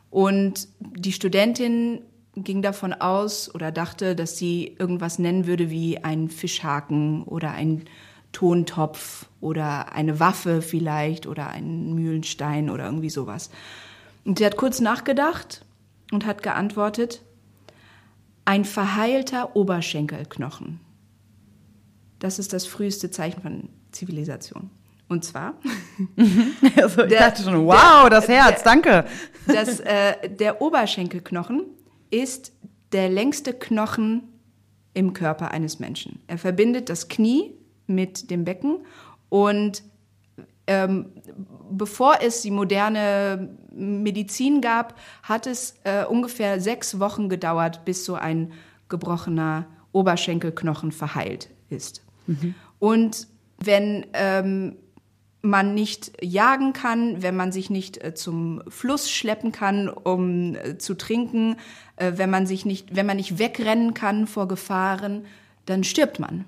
[SPEAKER 1] Und die Studentin ging davon aus oder dachte, dass sie irgendwas nennen würde wie ein Fischhaken oder ein Tontopf oder eine Waffe vielleicht oder einen Mühlenstein oder irgendwie sowas. Und sie hat kurz nachgedacht und hat geantwortet, ein verheilter Oberschenkelknochen. Das ist das früheste Zeichen von Zivilisation. Und zwar. *laughs*
[SPEAKER 3] also ich der, dachte schon, wow, der, das Herz, der, danke.
[SPEAKER 1] Das, äh, der Oberschenkelknochen ist der längste Knochen im Körper eines Menschen. Er verbindet das Knie mit dem Becken und ähm, bevor es die moderne Medizin gab, hat es äh, ungefähr sechs Wochen gedauert, bis so ein gebrochener Oberschenkelknochen verheilt ist. Mhm. Und wenn ähm, man nicht jagen kann, wenn man sich nicht äh, zum Fluss schleppen kann, um äh, zu trinken, äh, wenn man sich nicht, wenn man nicht wegrennen kann vor Gefahren, dann stirbt man.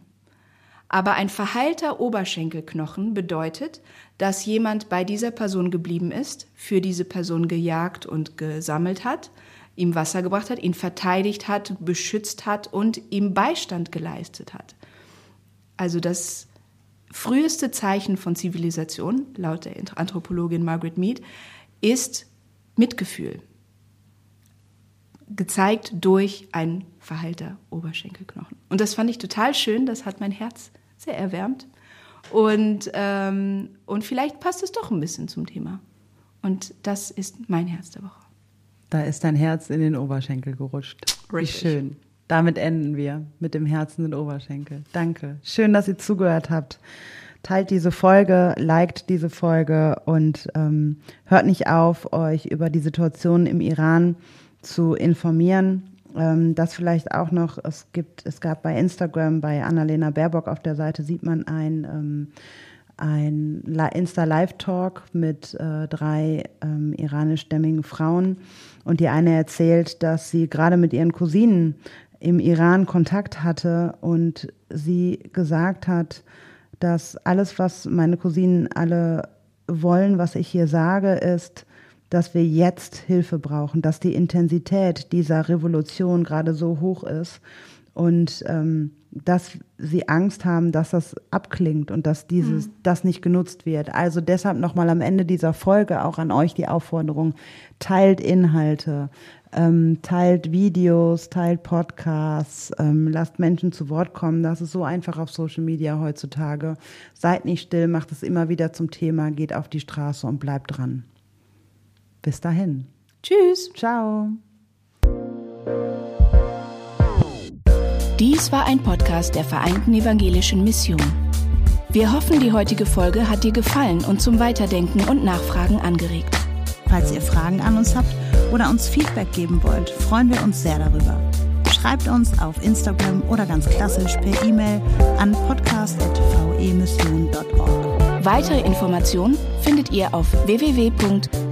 [SPEAKER 1] Aber ein verheilter Oberschenkelknochen bedeutet, dass jemand bei dieser Person geblieben ist, für diese Person gejagt und gesammelt hat, ihm Wasser gebracht hat, ihn verteidigt hat, beschützt hat und ihm Beistand geleistet hat. Also das früheste Zeichen von Zivilisation, laut der Anthropologin Margaret Mead, ist Mitgefühl. Gezeigt durch ein verheilter Oberschenkelknochen. Und das fand ich total schön, das hat mein Herz sehr erwärmt. Und, ähm, und vielleicht passt es doch ein bisschen zum Thema. Und das ist mein Herz der Woche.
[SPEAKER 3] Da ist dein Herz in den Oberschenkel gerutscht. Richtig. Wie schön. Damit enden wir mit dem Herzen in den Oberschenkel. Danke. Schön, dass ihr zugehört habt. Teilt diese Folge, liked diese Folge und ähm, hört nicht auf, euch über die Situation im Iran zu informieren. Ähm, das vielleicht auch noch, es gibt, es gab bei Instagram, bei Annalena Baerbock auf der Seite sieht man ein, ähm, ein Insta-Live-Talk mit äh, drei ähm, iranischstämmigen Frauen. Und die eine erzählt, dass sie gerade mit ihren Cousinen im Iran Kontakt hatte und sie gesagt hat, dass alles, was meine Cousinen alle wollen, was ich hier sage, ist, dass wir jetzt Hilfe brauchen, dass die Intensität dieser Revolution gerade so hoch ist und ähm, dass sie Angst haben, dass das abklingt und dass dieses, mhm. das nicht genutzt wird. Also deshalb nochmal am Ende dieser Folge auch an euch die Aufforderung, teilt Inhalte, ähm, teilt Videos, teilt Podcasts, ähm, lasst Menschen zu Wort kommen. Das ist so einfach auf Social Media heutzutage. Seid nicht still, macht es immer wieder zum Thema, geht auf die Straße und bleibt dran. Bis dahin.
[SPEAKER 1] Tschüss.
[SPEAKER 3] Ciao.
[SPEAKER 2] Dies war ein Podcast der Vereinten Evangelischen Mission. Wir hoffen, die heutige Folge hat dir gefallen und zum Weiterdenken und Nachfragen angeregt. Falls ihr Fragen an uns habt oder uns Feedback geben wollt, freuen wir uns sehr darüber. Schreibt uns auf Instagram oder ganz klassisch per E-Mail an podcast.vemission.org. Weitere Informationen findet ihr auf